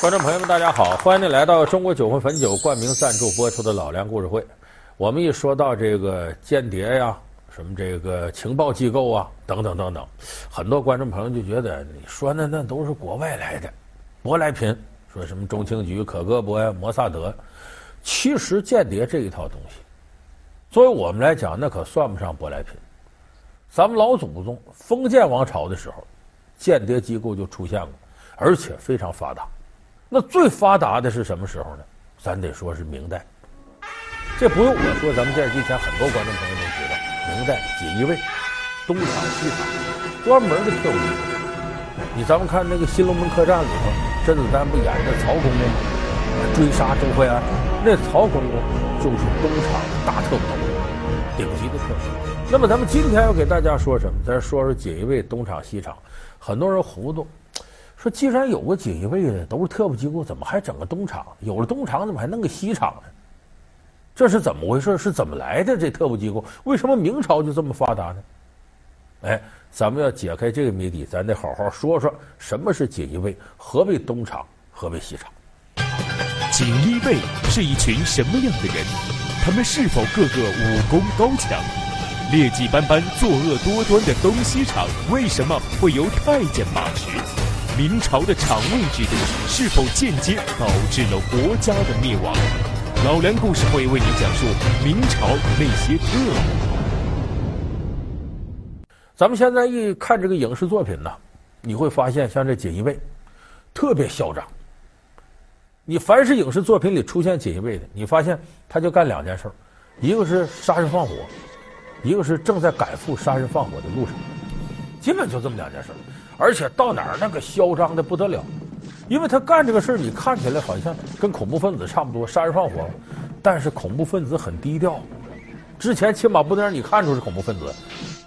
观众朋友们，大家好！欢迎您来到中国酒魂汾酒冠名赞助播出的老梁故事会。我们一说到这个间谍呀，什么这个情报机构啊，等等等等，很多观众朋友就觉得你说那那都是国外来的舶来品，说什么中情局、可格勃呀、摩萨德。其实间谍这一套东西，作为我们来讲，那可算不上舶来品。咱们老祖宗封建王朝的时候，间谍机构就出现过，而且非常发达。那最发达的是什么时候呢？咱得说是明代。这不用我说，咱们电视机前很多观众朋友都知道，明代锦衣卫、东厂、西厂，专门的特务机构。你咱们看那个《新龙门客栈》里头，甄子丹不演的曹公公吗？追杀周淮安，那曹公公就是东厂大特务，顶级的特务。那么咱们今天要给大家说什么？咱说说锦衣卫、东厂、西厂。很多人糊涂。说，既然有个锦衣卫的都是特务机构，怎么还整个东厂？有了东厂，怎么还弄个西厂呢？这是怎么回事？是怎么来的？这特务机构为什么明朝就这么发达呢？哎，咱们要解开这个谜底，咱得好好说说什么是锦衣卫，何为东厂，何为西厂？锦衣卫是一群什么样的人？他们是否个个武功高强？劣迹斑斑、作恶多端的东西厂，为什么会由太监把持？明朝的厂卫制度是否间接导致了国家的灭亡？老梁故事会为您讲述明朝那些特务。咱们现在一看这个影视作品呢，你会发现像这锦衣卫特别嚣张。你凡是影视作品里出现锦衣卫的，你发现他就干两件事，一个是杀人放火，一个是正在赶赴杀人放火的路上，基本就这么两件事。而且到哪儿那个嚣张的不得了，因为他干这个事儿，你看起来好像跟恐怖分子差不多，杀人放火，但是恐怖分子很低调。之前亲马部队让你看出是恐怖分子，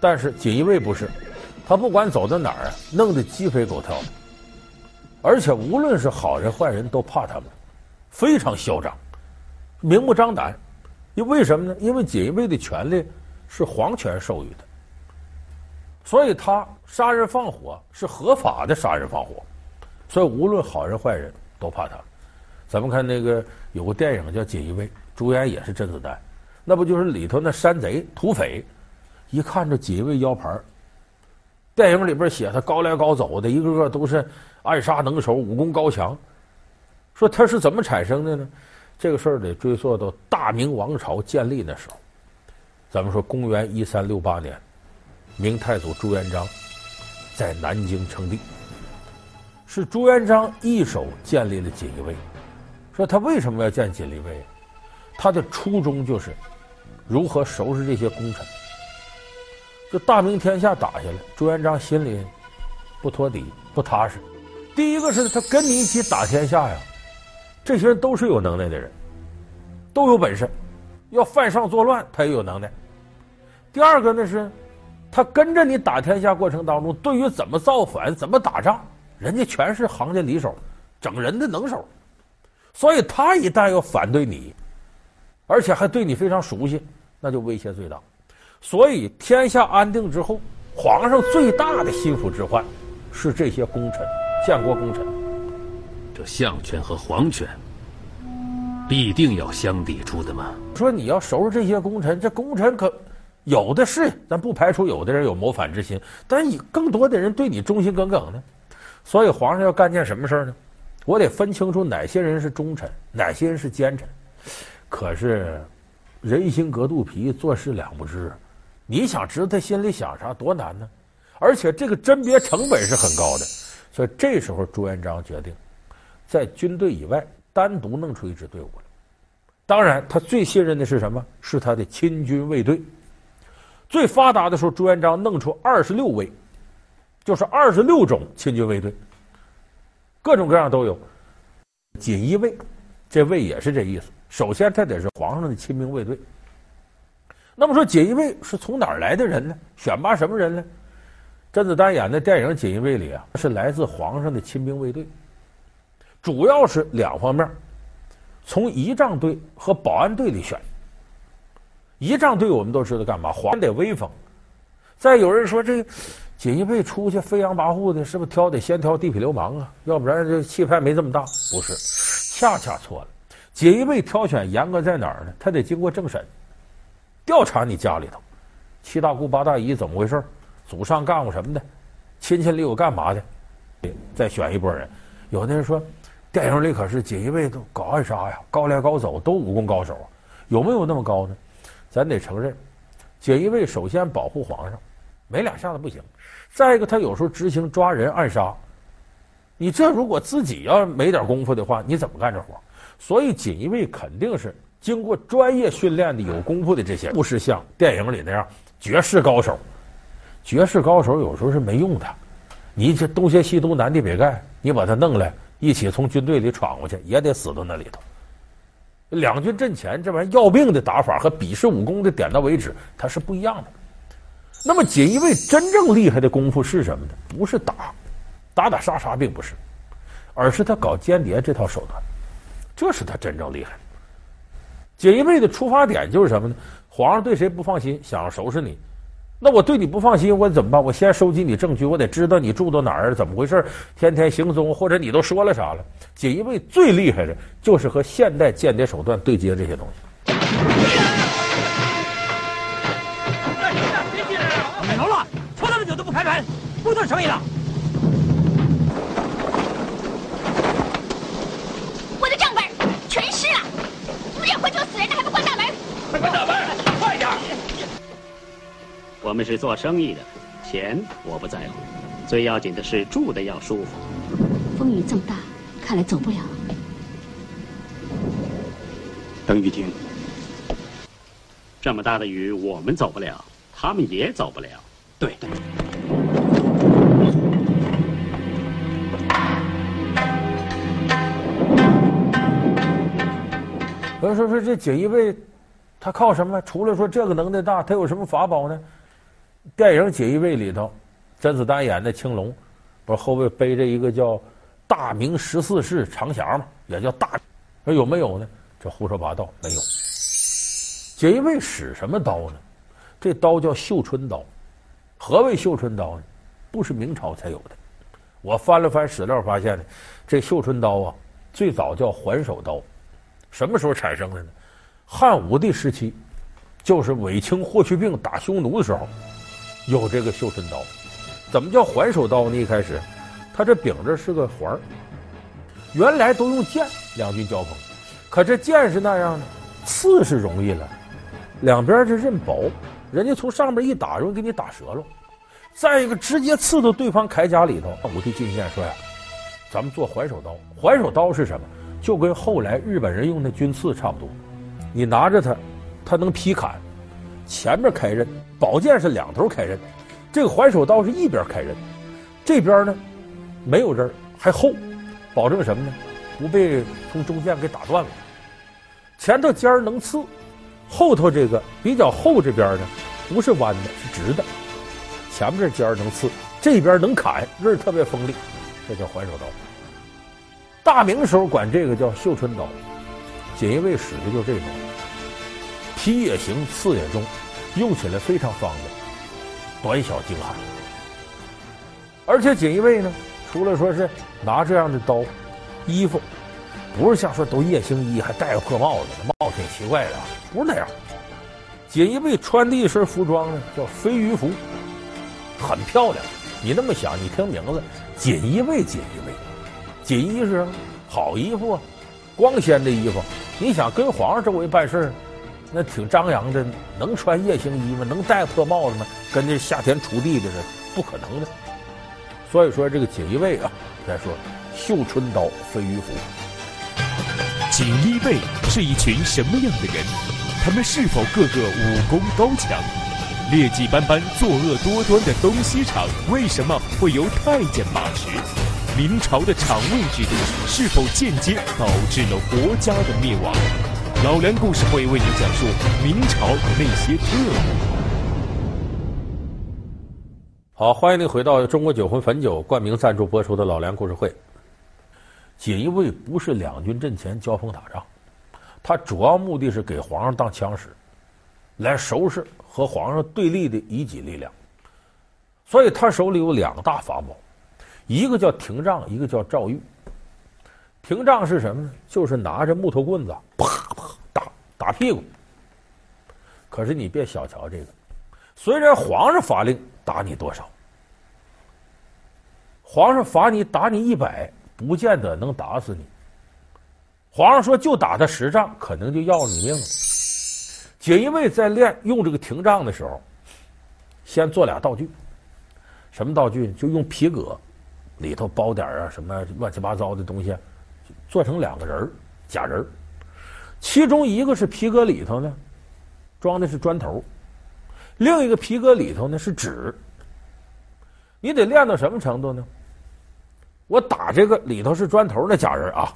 但是锦衣卫不是，他不管走到哪儿，弄得鸡飞狗跳，而且无论是好人坏人都怕他们，非常嚣张，明目张胆。因为什么呢？因为锦衣卫的权力是皇权授予的。所以他杀人放火是合法的杀人放火，所以无论好人坏人都怕他。咱们看那个有个电影叫《锦衣卫》，主演也是甄子丹，那不就是里头那山贼土匪？一看这锦衣卫腰牌，电影里边写他高来高走的，一个个都是暗杀能手，武功高强。说他是怎么产生的呢？这个事儿得追溯到大明王朝建立那时候。咱们说公元一三六八年。明太祖朱元璋在南京称帝，是朱元璋一手建立了锦衣卫。说他为什么要建锦衣卫？他的初衷就是如何收拾这些功臣。这大明天下打下来，朱元璋心里不托底、不踏实。第一个是他跟你一起打天下呀，这些人都是有能耐的人，都有本事，要犯上作乱他也有能耐。第二个呢是。他跟着你打天下过程当中，对于怎么造反、怎么打仗，人家全是行家里手，整人的能手，所以他一旦要反对你，而且还对你非常熟悉，那就威胁最大。所以天下安定之后，皇上最大的心腹之患是这些功臣、建国功臣。这相权和皇权必定要相抵触的嘛？说你要收拾这些功臣，这功臣可。有的是，咱不排除有的人有谋反之心，但你更多的人对你忠心耿耿呢。所以皇上要干件什么事呢？我得分清楚哪些人是忠臣，哪些人是奸臣。可是人心隔肚皮，做事两不知。你想知道他心里想啥，多难呢？而且这个甄别成本是很高的。所以这时候朱元璋决定，在军队以外单独弄出一支队伍来。当然，他最信任的是什么？是他的亲军卫队。最发达的时候，朱元璋弄出二十六卫，就是二十六种亲军卫队，各种各样都有。锦衣卫，这卫也是这意思。首先，他得是皇上的亲兵卫队。那么说，锦衣卫是从哪儿来的人呢？选拔什么人呢？甄子丹演的电影《锦衣卫》里啊，是来自皇上的亲兵卫队，主要是两方面，从仪仗队和保安队里选。仪仗队我们都知道干嘛？皇得威风。再有人说这锦衣卫出去飞扬跋扈的，是不是挑得先挑地痞流氓啊？要不然这气派没这么大。不是，恰恰错了。锦衣卫挑选严格在哪儿呢？他得经过政审，调查你家里头，七大姑八大姨怎么回事？祖上干过什么的？亲戚里有干嘛的？再选一波人。有的人说，电影里可是锦衣卫都搞暗杀呀，高来高走，都武功高手，有没有那么高呢？咱得承认，锦衣卫首先保护皇上，没两下子不行。再一个，他有时候执行抓人暗杀，你这如果自己要没点功夫的话，你怎么干这活？所以锦衣卫肯定是经过专业训练的、有功夫的这些，不是像电影里那样绝世高手。绝世高手有时候是没用的，你这东邪西毒南帝北丐，你把他弄来一起从军队里闯过去，也得死到那里头。两军阵前这玩意儿要命的打法和比试武功的点到为止，它是不一样的。那么锦衣卫真正厉害的功夫是什么呢？不是打，打打杀杀并不是，而是他搞间谍这套手段，这是他真正厉害。锦衣卫的出发点就是什么呢？皇上对谁不放心，想要收拾你，那我对你不放心，我怎么办？我先收集你证据，我得知道你住到哪儿，怎么回事，天天行踪，或者你都说了啥了。锦衣卫最厉害的就是和现代间谍手段对接这些东西。别进来！别进来！没头了，搓那么久都不开门不做生意了。我的账本全湿了，五点回就死人了，还不关大门？快关大门，快点！我们是做生意的，钱我不在乎，最要紧的是住的要舒服。风雨这么大，看来走不了。等雨停。这么大的雨，我们走不了，他们也走不了。对对。有人说说这锦衣卫，他靠什么？除了说这个能耐大，他有什么法宝呢？电影《锦衣卫》里头，甄子丹演的青龙，不是后背背着一个叫“大明十四式长匣”嘛，也叫大。说有没有呢？这胡说八道，没有。锦衣卫使什么刀呢？这刀叫绣春刀。何为绣春刀呢？不是明朝才有的。我翻了翻史料，发现呢，这绣春刀啊，最早叫环首刀。什么时候产生的呢？汉武帝时期，就是卫青霍去病打匈奴的时候，有这个绣春刀。怎么叫环首刀呢？一开始，它这柄这是个环儿，原来都用剑两军交锋，可这剑是那样的，刺是容易了，两边这刃薄，人家从上面一打，容易给你打折了。再一个，直接刺到对方铠甲里头。武帝进谏说呀：“咱们做环首刀。环首刀是什么？”就跟后来日本人用的军刺差不多，你拿着它，它能劈砍，前面开刃，宝剑是两头开刃，这个环首刀是一边开刃，这边呢没有刃还厚，保证什么呢？不被从中间给打断了。前头尖儿能刺，后头这个比较厚这边呢不是弯的，是直的，前面这尖儿能刺，这边能砍，刃特别锋利，这叫环首刀。大明时候管这个叫绣春刀，锦衣卫使的就是这种，劈也行，刺也中，用起来非常方便，短小精悍。而且锦衣卫呢，除了说是拿这样的刀，衣服不是像说都夜行衣，还戴个破帽子，帽子挺奇怪的，不是那样。锦衣卫穿的一身服装呢，叫飞鱼服，很漂亮。你那么想，你听名字，锦衣卫，锦衣卫。锦衣是好衣服啊，光鲜的衣服。你想跟皇上周围办事儿，那挺张扬的，能穿夜行衣吗？能戴破帽子吗？跟那下田锄地的似的，不可能的。所以说这个锦衣卫啊，再说绣春刀飞鱼服。锦衣卫是一群什么样的人？他们是否个个武功高强？劣迹斑斑、作恶多端的东西厂，为什么会由太监把持？明朝的厂卫制度是否间接导致了国家的灭亡？老梁故事会为您讲述明朝那些特务。好，欢迎您回到中国酒魂汾酒冠名赞助播出的老梁故事会。锦衣卫不是两军阵前交锋打仗，他主要目的是给皇上当枪使，来收拾和皇上对立的异己力量。所以他手里有两大法宝，一个叫廷杖，一个叫诏狱。廷杖是什么呢？就是拿着木头棍子，啪啪打屁股。可是你别小瞧这个，虽然皇上发令打你多少，皇上罚你打你一百，不见得能打死你。皇上说就打他十仗，可能就要你命了。锦衣卫在练用这个廷杖的时候，先做俩道具。什么道具？就用皮革，里头包点啊什么乱七八糟的东西，做成两个人假人。其中一个是皮革里头呢，装的是砖头；另一个皮革里头呢是纸。你得练到什么程度呢？我打这个里头是砖头那假人啊，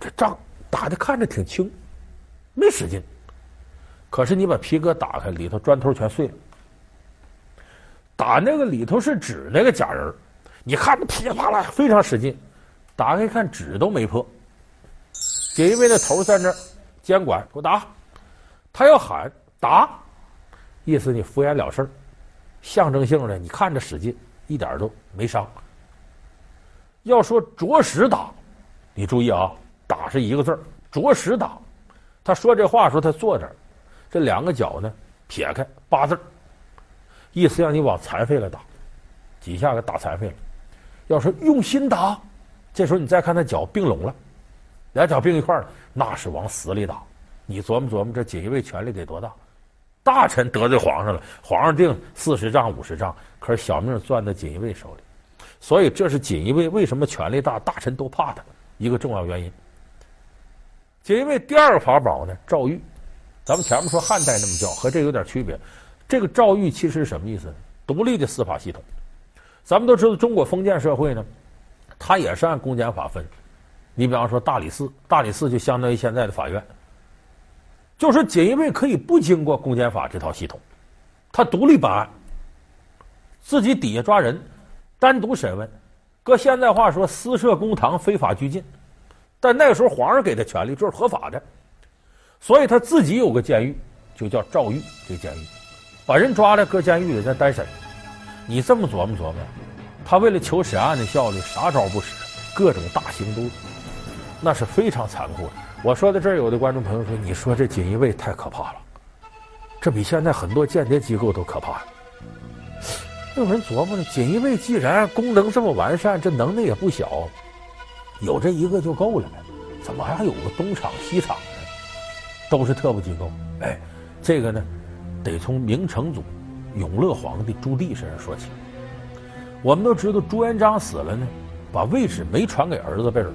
这仗打的看着挺轻，没使劲。可是你把皮革打开，里头砖头全碎了。打那个里头是纸那个假人，你看那噼里啪啦非常使劲，打开一看纸都没破。锦衣卫的头在那监管，给我打。他要喊打，意思你敷衍了事儿，象征性的你看着使劲，一点都没伤。要说着实打，你注意啊，打是一个字儿，着实打。他说这话时候他坐这儿，这两个脚呢撇开八字儿。意思让你往残废了打，几下给打残废了。要说用心打，这时候你再看他脚并拢了，两脚并一块儿，那是往死里打。你琢磨琢磨，这锦衣卫权力得多大？大臣得罪皇上了，皇上定四十丈五十丈，可是小命攥在锦衣卫手里，所以这是锦衣卫为什么权力大，大臣都怕他一个重要原因。锦衣卫第二个法宝呢，赵玉，咱们前面说汉代那么叫，和这有点区别。这个诏狱其实是什么意思呢？独立的司法系统。咱们都知道，中国封建社会呢，它也是按公检法分。你比方说大理寺，大理寺就相当于现在的法院。就是锦衣卫可以不经过公检法这套系统，他独立办案，自己底下抓人，单独审问。搁现在话说，私设公堂，非法拘禁。但那个时候皇上给的权力，就是合法的，所以他自己有个监狱，就叫诏狱，这个监狱。把人抓来搁监狱里再单审，你这么琢磨琢磨，他为了求审案的效率，啥招不使，各种大刑都，那是非常残酷的。我说到这儿，有的观众朋友说：“你说这锦衣卫太可怕了，这比现在很多间谍机构都可怕。”有人琢磨呢，锦衣卫既然功能这么完善，这能耐也不小，有这一个就够了呗，怎么还有个东厂西厂呢？都是特务机构。哎，这个呢？得从明成祖永乐皇帝朱棣身上说起。我们都知道朱元璋死了呢，把位置没传给儿子辈儿，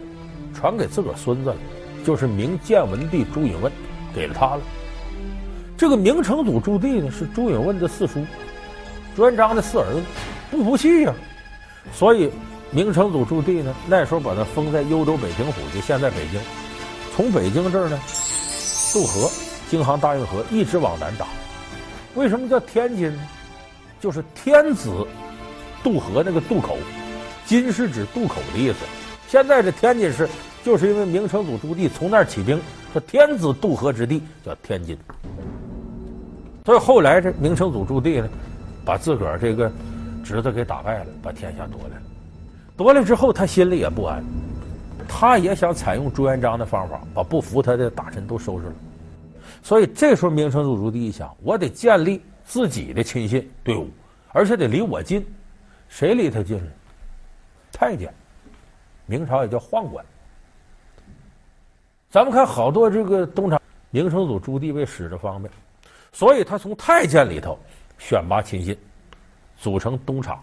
传给自个儿孙子了，就是明建文帝朱允炆，给了他了。这个明成祖朱棣呢，是朱允炆的四叔，朱元璋的四儿子，不服气呀、所以明成祖朱棣呢，那时候把他封在幽州北平府，就现在北京。从北京这儿呢，渡河，京杭大运河，一直往南打。为什么叫天津呢？就是天子渡河那个渡口，津是指渡口的意思。现在这天津市，就是因为明成祖朱棣从那儿起兵，说天子渡河之地叫天津。所以后来这明成祖朱棣呢，把自个儿这个侄子给打败了，把天下夺来了。夺来之后，他心里也不安，他也想采用朱元璋的方法，把不服他的大臣都收拾了。所以这时候，明成祖朱棣一想，我得建立自己的亲信队伍，而且得离我近。谁离他近呢？太监，明朝也叫宦官。咱们看好多这个东厂，明成祖朱棣为使着方便，所以他从太监里头选拔亲信，组成东厂。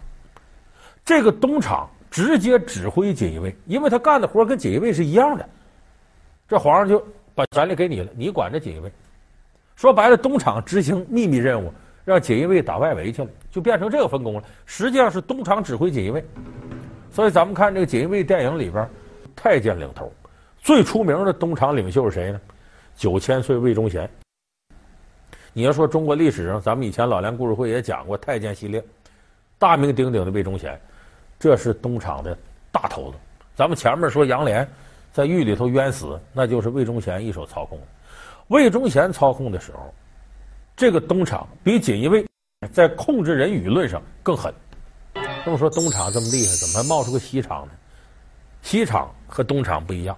这个东厂直接指挥锦衣卫，因为他干的活跟锦衣卫是一样的。这皇上就把权力给你了，你管着锦衣卫。说白了，东厂执行秘密任务，让锦衣卫打外围去了，就变成这个分工了。实际上是东厂指挥锦衣卫，所以咱们看这个锦衣卫电影里边，太监领头，最出名的东厂领袖是谁呢？九千岁魏忠贤。你要说中国历史上，咱们以前老梁故事会也讲过太监系列，大名鼎鼎的魏忠贤，这是东厂的大头子。咱们前面说杨连在狱里头冤死，那就是魏忠贤一手操控。魏忠贤操控的时候，这个东厂比锦衣卫在控制人舆论上更狠。这么说东厂这么厉害，怎么还冒出个西厂呢？西厂和东厂不一样，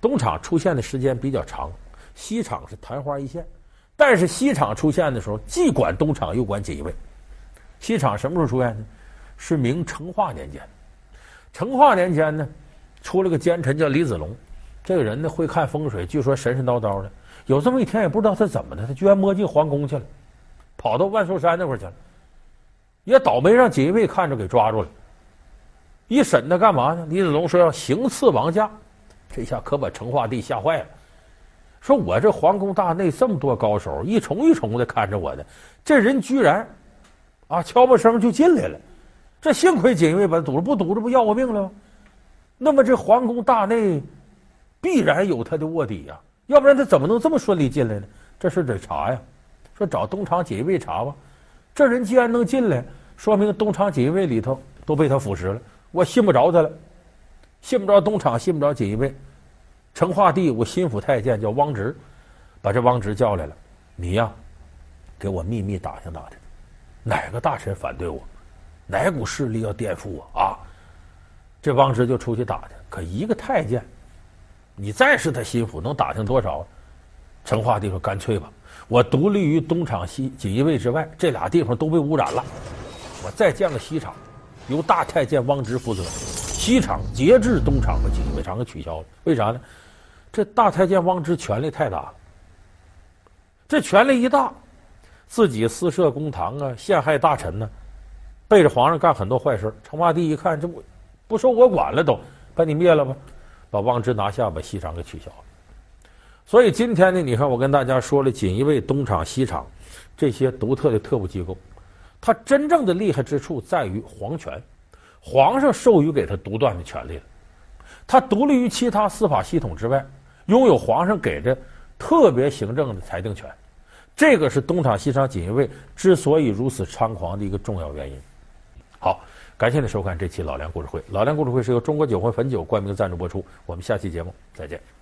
东厂出现的时间比较长，西厂是昙花一现。但是西厂出现的时候，既管东厂又管锦衣卫。西厂什么时候出现呢？是明成化年间。成化年间呢，出了个奸臣叫李子龙，这个人呢会看风水，据说神神叨叨的。有这么一天，也不知道他怎么的，他居然摸进皇宫去了，跑到万寿山那块儿去了。也倒霉让锦衣卫看着给抓住了。一审他干嘛呢？李子龙说要行刺王驾，这下可把成化帝吓坏了。说我这皇宫大内这么多高手，一重一重的看着我的，这人居然啊悄不声就进来了。这幸亏锦衣卫把他堵着，不堵着不要我命了吗？那么这皇宫大内必然有他的卧底呀，要不然他怎么能这么顺利进来呢？这事得查呀。说找东厂锦衣卫查吧。这人既然能进来，说明东厂锦衣卫里头都被他腐蚀了。我信不着他了，信不着东厂，信不着锦衣卫。成化帝，我心腹太监叫汪直，把这汪直叫来了。你呀，给我秘密打听打听，哪个大臣反对我，哪股势力要颠覆我啊？这汪直就出去打听。可一个太监，你再是他心腹，能打听多少？成化帝说：“干脆吧，我独立于东厂西锦衣卫之外，这俩地方都被污染了，我再建个西厂。”由大太监汪直负责，西厂节制东厂和锦衣卫厂给取消了。为啥呢？这大太监汪直权力太大了。这权力一大，自己私设公堂啊，陷害大臣呢，背着皇上干很多坏事。成化帝一看，这不不受我管了，都把你灭了吧，把汪直拿下，把西厂给取消了。所以今天呢，你看我跟大家说了，锦衣卫、东厂、西厂这些独特的特务机构。他真正的厉害之处在于皇权，皇上授予给他独断的权利了。他独立于其他司法系统之外，拥有皇上给的特别行政的裁定权。这个是东厂、西厂、锦衣卫之所以如此猖狂的一个重要原因。好，感谢您收看这期《老梁故事会》。《老梁故事会》是由中国酒魂汾酒冠名赞助播出。我们下期节目再见。